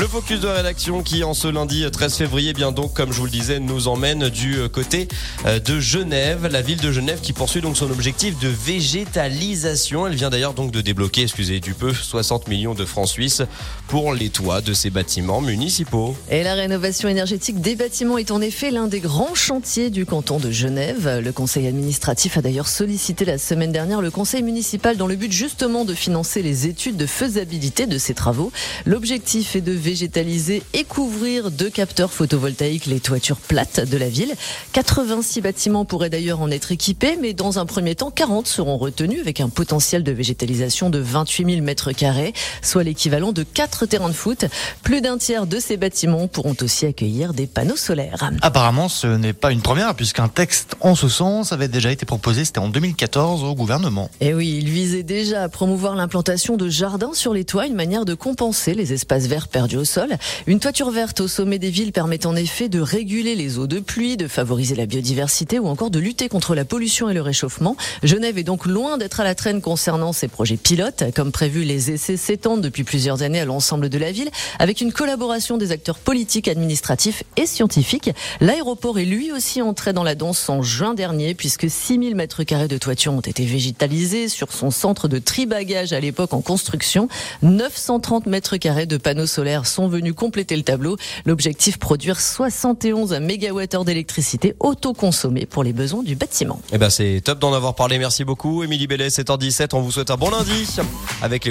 Le focus de rédaction qui, en ce lundi 13 février, bien donc, comme je vous le disais, nous emmène du côté euh, de Genève, la ville de Genève qui poursuit donc son objectif de végétalisation. Elle vient d'ailleurs donc de débloquer, excusez du peu, 60 millions de francs suisses pour les toits de ses bâtiments municipaux. Et la rénovation énergétique des bâtiments est en effet l'un des grands chantiers du canton de Genève. Le conseil administratif a d'ailleurs sollicité la semaine dernière le conseil municipal dans le but justement de financer les études de faisabilité de ces travaux. L'objectif est de végétaliser et couvrir de capteurs photovoltaïques les toitures plates de la ville. 86 bâtiments pourraient d'ailleurs en être équipés, mais dans un premier temps, 40 seront retenus avec un potentiel de végétalisation de 28 000 mètres carrés, soit l'équivalent de 4 terrains de foot. Plus d'un tiers de ces bâtiments pourront aussi accueillir des panneaux solaires. Apparemment, ce n'est pas une première puisqu'un texte en ce sens avait déjà été proposé, c'était en 2014 au gouvernement. Et oui, il visait déjà à promouvoir l'implantation de jardins sur les toits, une manière de compenser les espaces verts perdus au sol. Une toiture verte au sommet des villes permet en effet de réguler les eaux de pluie, de favoriser la biodiversité ou encore de lutter contre la pollution et le réchauffement. Genève est donc loin d'être à la traîne concernant ces projets pilotes. Comme prévu, les essais s'étendent depuis plusieurs années à l'ensemble de la ville avec une collaboration des acteurs politiques, administratifs et scientifiques. L'aéroport est lui aussi entré dans la danse en juin dernier puisque 6000 mètres carrés de toiture ont été végétalisés sur son centre de tribagage à l'époque en construction. 930 mètres carrés de panneaux solaires sont venus compléter le tableau. L'objectif, produire 71 MWh d'électricité autoconsommée pour les besoins du bâtiment. Eh ben, c'est top d'en avoir parlé. Merci beaucoup. Émilie Bellet, 7h17. On vous souhaite un bon lundi avec les